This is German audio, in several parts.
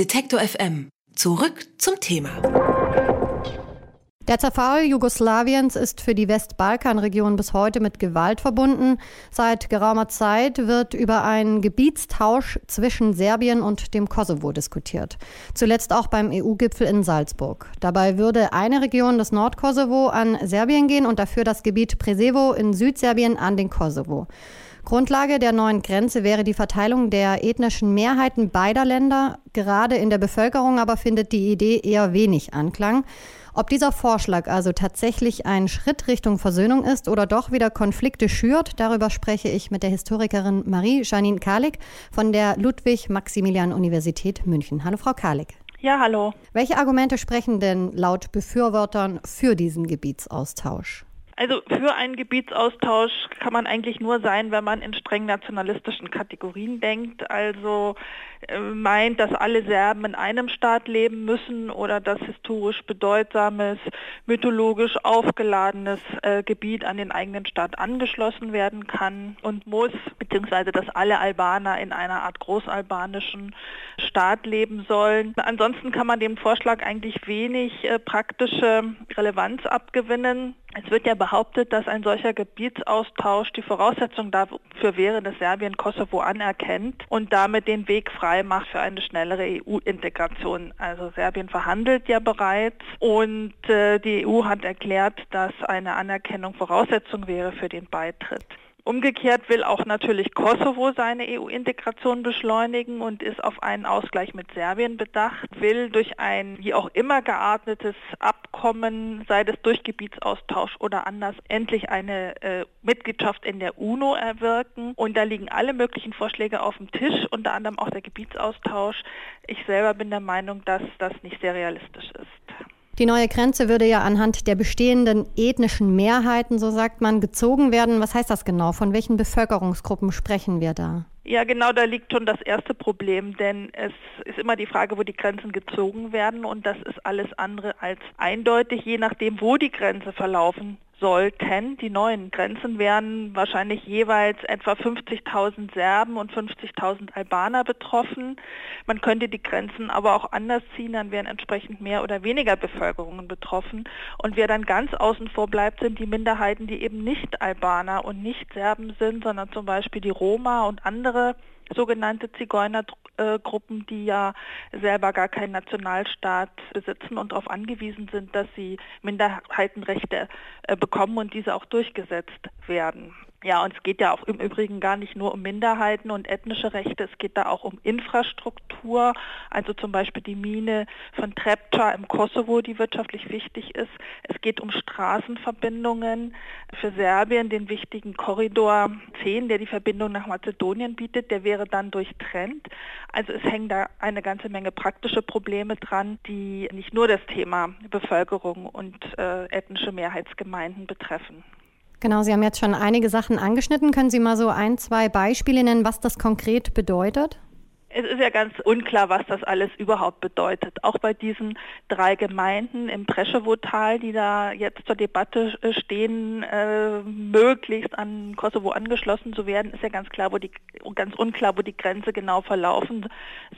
Detektor FM. Zurück zum Thema. Der Zerfall Jugoslawiens ist für die Westbalkanregion bis heute mit Gewalt verbunden. Seit geraumer Zeit wird über einen Gebietstausch zwischen Serbien und dem Kosovo diskutiert. Zuletzt auch beim EU-Gipfel in Salzburg. Dabei würde eine Region des Nordkosovo an Serbien gehen und dafür das Gebiet Presevo in Südserbien an den Kosovo. Grundlage der neuen Grenze wäre die Verteilung der ethnischen Mehrheiten beider Länder. Gerade in der Bevölkerung aber findet die Idee eher wenig Anklang. Ob dieser Vorschlag also tatsächlich ein Schritt Richtung Versöhnung ist oder doch wieder Konflikte schürt, darüber spreche ich mit der Historikerin Marie-Janine Kalik von der Ludwig-Maximilian-Universität München. Hallo, Frau Kalik. Ja, hallo. Welche Argumente sprechen denn laut Befürwortern für diesen Gebietsaustausch? Also für einen Gebietsaustausch kann man eigentlich nur sein, wenn man in streng nationalistischen Kategorien denkt. Also äh, meint, dass alle Serben in einem Staat leben müssen oder dass historisch bedeutsames, mythologisch aufgeladenes äh, Gebiet an den eigenen Staat angeschlossen werden kann und muss, beziehungsweise dass alle Albaner in einer Art großalbanischen Staat leben sollen. Ansonsten kann man dem Vorschlag eigentlich wenig äh, praktische Relevanz abgewinnen. Es wird ja behauptet, dass ein solcher Gebietsaustausch die Voraussetzung dafür wäre, dass Serbien Kosovo anerkennt und damit den Weg frei macht für eine schnellere EU-Integration. Also Serbien verhandelt ja bereits und äh, die EU hat erklärt, dass eine Anerkennung Voraussetzung wäre für den Beitritt. Umgekehrt will auch natürlich Kosovo seine EU-Integration beschleunigen und ist auf einen Ausgleich mit Serbien bedacht, will durch ein wie auch immer geartetes Abkommen, sei es durch Gebietsaustausch oder anders, endlich eine äh, Mitgliedschaft in der UNO erwirken. Und da liegen alle möglichen Vorschläge auf dem Tisch, unter anderem auch der Gebietsaustausch. Ich selber bin der Meinung, dass das nicht sehr realistisch ist. Die neue Grenze würde ja anhand der bestehenden ethnischen Mehrheiten, so sagt man, gezogen werden. Was heißt das genau? Von welchen Bevölkerungsgruppen sprechen wir da? Ja, genau, da liegt schon das erste Problem, denn es ist immer die Frage, wo die Grenzen gezogen werden und das ist alles andere als eindeutig, je nachdem, wo die Grenze verlaufen sollten. Die neuen Grenzen wären wahrscheinlich jeweils etwa 50.000 Serben und 50.000 Albaner betroffen. Man könnte die Grenzen aber auch anders ziehen, dann wären entsprechend mehr oder weniger Bevölkerungen betroffen. Und wer dann ganz außen vor bleibt, sind die Minderheiten, die eben nicht Albaner und nicht Serben sind, sondern zum Beispiel die Roma und andere sogenannte Zigeunergruppen, die ja selber gar keinen Nationalstaat besitzen und darauf angewiesen sind, dass sie Minderheitenrechte äh, bekommen und diese auch durchgesetzt werden. Ja, und es geht ja auch im Übrigen gar nicht nur um Minderheiten und ethnische Rechte, es geht da auch um Infrastruktur, also zum Beispiel die Mine von Trepča im Kosovo, die wirtschaftlich wichtig ist. Es geht um Straßenverbindungen für Serbien, den wichtigen Korridor 10, der die Verbindung nach Mazedonien bietet, der wäre dann durchtrennt. Also es hängen da eine ganze Menge praktische Probleme dran, die nicht nur das Thema Bevölkerung und äh, ethnische Mehrheitsgemeinden betreffen. Genau, Sie haben jetzt schon einige Sachen angeschnitten. Können Sie mal so ein, zwei Beispiele nennen, was das konkret bedeutet? Es ist ja ganz unklar, was das alles überhaupt bedeutet. Auch bei diesen drei Gemeinden im Preschewo-Tal, die da jetzt zur Debatte äh, stehen, äh, möglichst an Kosovo angeschlossen zu werden, ist ja ganz klar, wo die ganz unklar, wo die Grenze genau verlaufen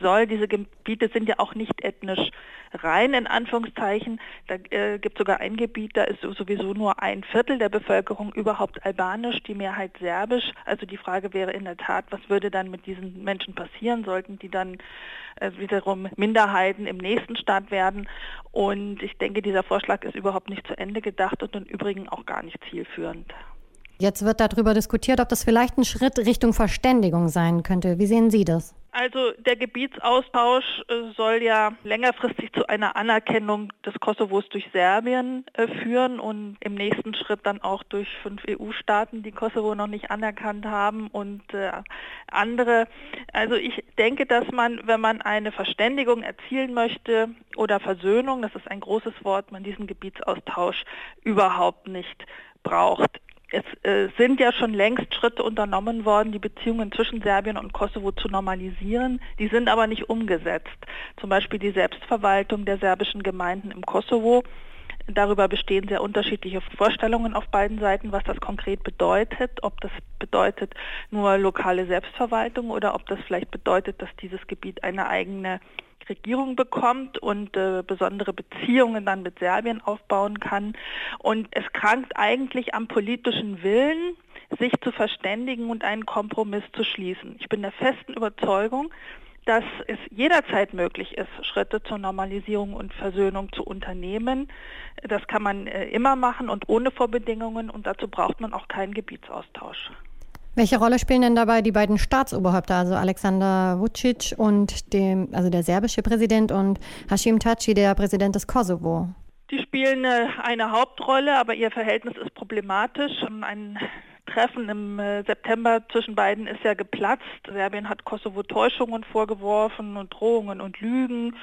soll. Diese Gebiete sind ja auch nicht ethnisch rein in Anführungszeichen. Da äh, gibt sogar ein Gebiet, da ist sowieso nur ein Viertel der Bevölkerung überhaupt albanisch, die Mehrheit serbisch. Also die Frage wäre in der Tat, was würde dann mit diesen Menschen passieren, sollten die dann äh, wiederum Minderheiten im nächsten Staat werden. Und ich denke, dieser Vorschlag ist überhaupt nicht zu Ende gedacht und im Übrigen auch gar nicht zielführend. Jetzt wird darüber diskutiert, ob das vielleicht ein Schritt Richtung Verständigung sein könnte. Wie sehen Sie das? Also der Gebietsaustausch äh, soll ja längerfristig zu einer Anerkennung des Kosovos durch Serbien äh, führen und im nächsten Schritt dann auch durch fünf EU-Staaten, die Kosovo noch nicht anerkannt haben und äh, andere. Also ich denke, dass man, wenn man eine Verständigung erzielen möchte oder Versöhnung, das ist ein großes Wort, man diesen Gebietsaustausch überhaupt nicht braucht. Es äh, sind ja schon längst Schritte unternommen worden, die Beziehungen zwischen Serbien und Kosovo zu normalisieren. Die sind aber nicht umgesetzt. Zum Beispiel die Selbstverwaltung der serbischen Gemeinden im Kosovo. Darüber bestehen sehr unterschiedliche Vorstellungen auf beiden Seiten, was das konkret bedeutet. Ob das bedeutet nur lokale Selbstverwaltung oder ob das vielleicht bedeutet, dass dieses Gebiet eine eigene Regierung bekommt und äh, besondere Beziehungen dann mit Serbien aufbauen kann. Und es krankt eigentlich am politischen Willen, sich zu verständigen und einen Kompromiss zu schließen. Ich bin der festen Überzeugung, dass es jederzeit möglich ist, Schritte zur Normalisierung und Versöhnung zu unternehmen. Das kann man äh, immer machen und ohne Vorbedingungen und dazu braucht man auch keinen Gebietsaustausch. Welche Rolle spielen denn dabei die beiden Staatsoberhäupter, also Alexander Vucic und dem, also der serbische Präsident und Hashim Taci, der Präsident des Kosovo? Die spielen äh, eine Hauptrolle, aber ihr Verhältnis ist problematisch. Ein Treffen im äh, September zwischen beiden ist ja geplatzt. Serbien hat Kosovo Täuschungen vorgeworfen und Drohungen und Lügen.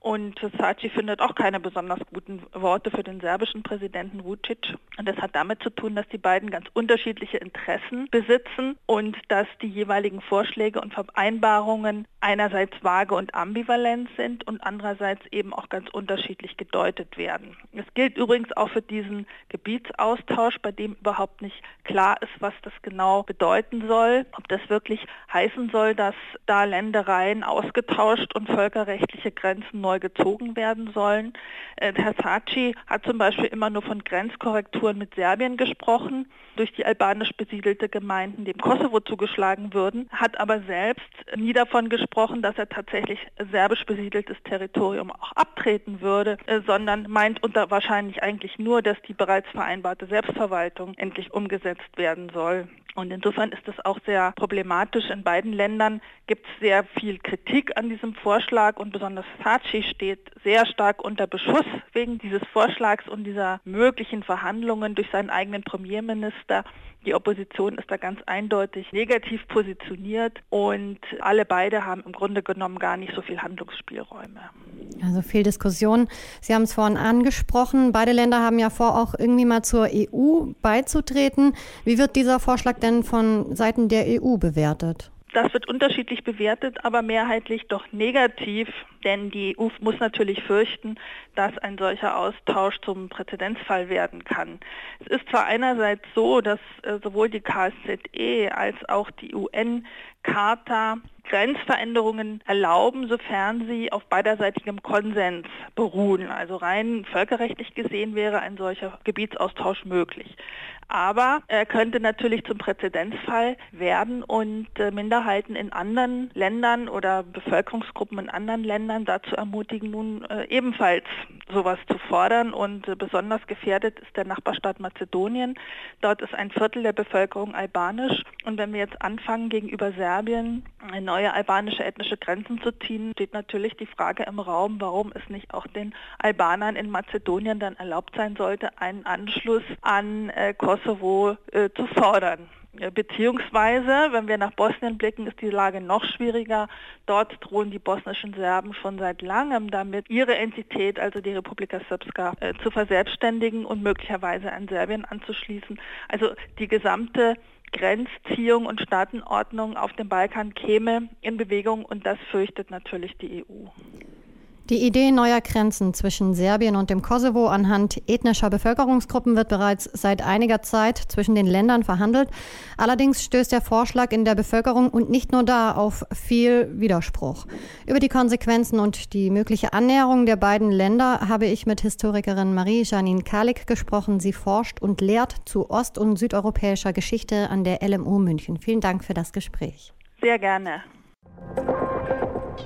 Und Saci findet auch keine besonders guten Worte für den serbischen Präsidenten Vucic. Und das hat damit zu tun, dass die beiden ganz unterschiedliche Interessen besitzen und dass die jeweiligen Vorschläge und Vereinbarungen einerseits vage und ambivalent sind und andererseits eben auch ganz unterschiedlich gedeutet werden. Es gilt übrigens auch für diesen Gebietsaustausch, bei dem überhaupt nicht klar ist, was das genau bedeuten soll, ob das wirklich heißen soll, dass da Ländereien ausgetauscht und völkerrechtliche Grenzen neu neu gezogen werden sollen. Äh, Herr Saci hat zum Beispiel immer nur von Grenzkorrekturen mit Serbien gesprochen, durch die albanisch besiedelte Gemeinden dem Kosovo zugeschlagen würden, hat aber selbst nie davon gesprochen, dass er tatsächlich serbisch besiedeltes Territorium auch abtreten würde, äh, sondern meint unter wahrscheinlich eigentlich nur, dass die bereits vereinbarte Selbstverwaltung endlich umgesetzt werden soll. Und insofern ist es auch sehr problematisch. In beiden Ländern gibt es sehr viel Kritik an diesem Vorschlag und besonders Saci steht sehr stark unter Beschuss wegen dieses Vorschlags und dieser möglichen Verhandlungen durch seinen eigenen Premierminister. Die Opposition ist da ganz eindeutig negativ positioniert und alle beide haben im Grunde genommen gar nicht so viel Handlungsspielräume. Also viel Diskussion. Sie haben es vorhin angesprochen. Beide Länder haben ja vor, auch irgendwie mal zur EU beizutreten. Wie wird dieser Vorschlag denn von Seiten der EU bewertet? Das wird unterschiedlich bewertet, aber mehrheitlich doch negativ, denn die EU muss natürlich fürchten, dass ein solcher Austausch zum Präzedenzfall werden kann. Es ist zwar einerseits so, dass äh, sowohl die KSZE als auch die UN-Charta Grenzveränderungen erlauben, sofern sie auf beiderseitigem Konsens beruhen. Also rein völkerrechtlich gesehen wäre ein solcher Gebietsaustausch möglich aber er könnte natürlich zum Präzedenzfall werden und äh, Minderheiten in anderen Ländern oder Bevölkerungsgruppen in anderen Ländern dazu ermutigen, nun äh, ebenfalls sowas zu fordern. Und äh, besonders gefährdet ist der Nachbarstaat Mazedonien. Dort ist ein Viertel der Bevölkerung albanisch. Und wenn wir jetzt anfangen, gegenüber Serbien neue albanische ethnische Grenzen zu ziehen, steht natürlich die Frage im Raum, warum es nicht auch den Albanern in Mazedonien dann erlaubt sein sollte, einen Anschluss an Kosovo Kosovo äh, zu fordern. Beziehungsweise, wenn wir nach Bosnien blicken, ist die Lage noch schwieriger. Dort drohen die bosnischen Serben schon seit langem damit, ihre Entität, also die Republika Srpska, äh, zu verselbstständigen und möglicherweise an Serbien anzuschließen. Also die gesamte Grenzziehung und Staatenordnung auf dem Balkan käme in Bewegung und das fürchtet natürlich die EU. Die Idee neuer Grenzen zwischen Serbien und dem Kosovo anhand ethnischer Bevölkerungsgruppen wird bereits seit einiger Zeit zwischen den Ländern verhandelt. Allerdings stößt der Vorschlag in der Bevölkerung und nicht nur da auf viel Widerspruch. Über die Konsequenzen und die mögliche Annäherung der beiden Länder habe ich mit Historikerin Marie-Janine Kalik gesprochen. Sie forscht und lehrt zu ost- und südeuropäischer Geschichte an der LMU München. Vielen Dank für das Gespräch. Sehr gerne.